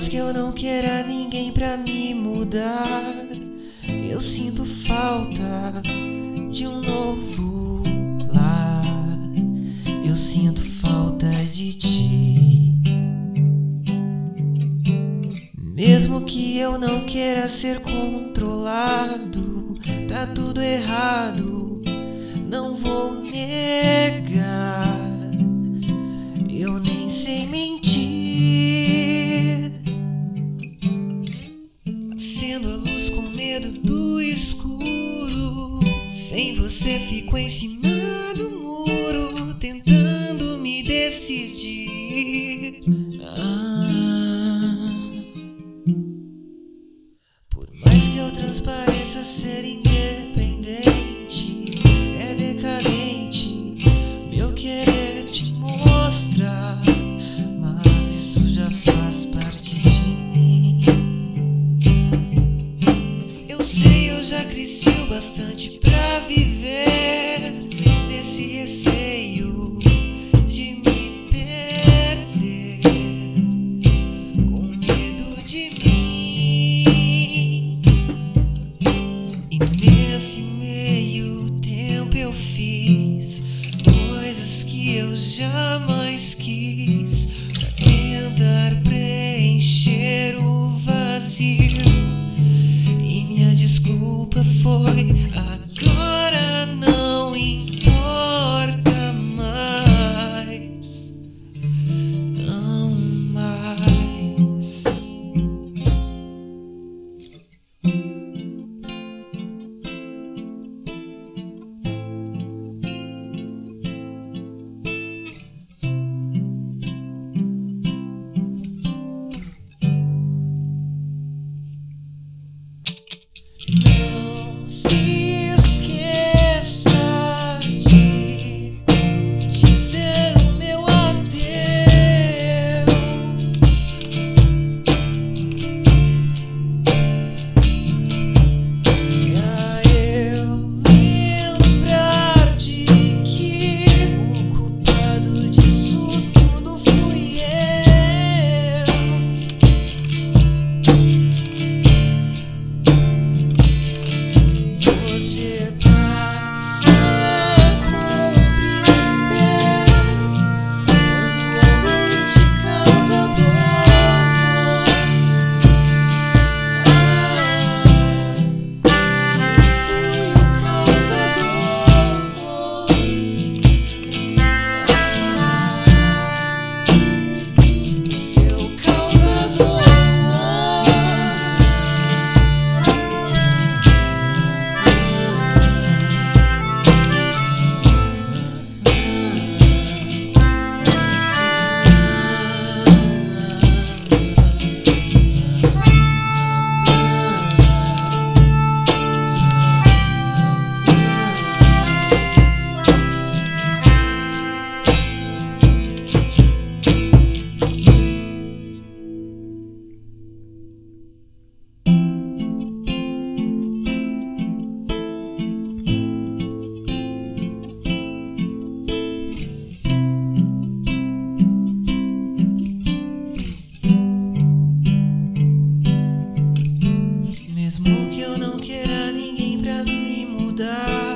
mais que eu não queira ninguém pra me mudar, eu sinto falta de um novo lar. Eu sinto falta de ti. Mesmo que eu não queira ser controlado, tá tudo errado. Do escuro. Sem você fico em cima do muro, tentando me decidir. Ah, por mais que eu transpareça ser independente, coisas que eu jamais quis pra tentar preencher o vazio. E minha desculpa foi agora que eu não queira ninguém pra me mudar,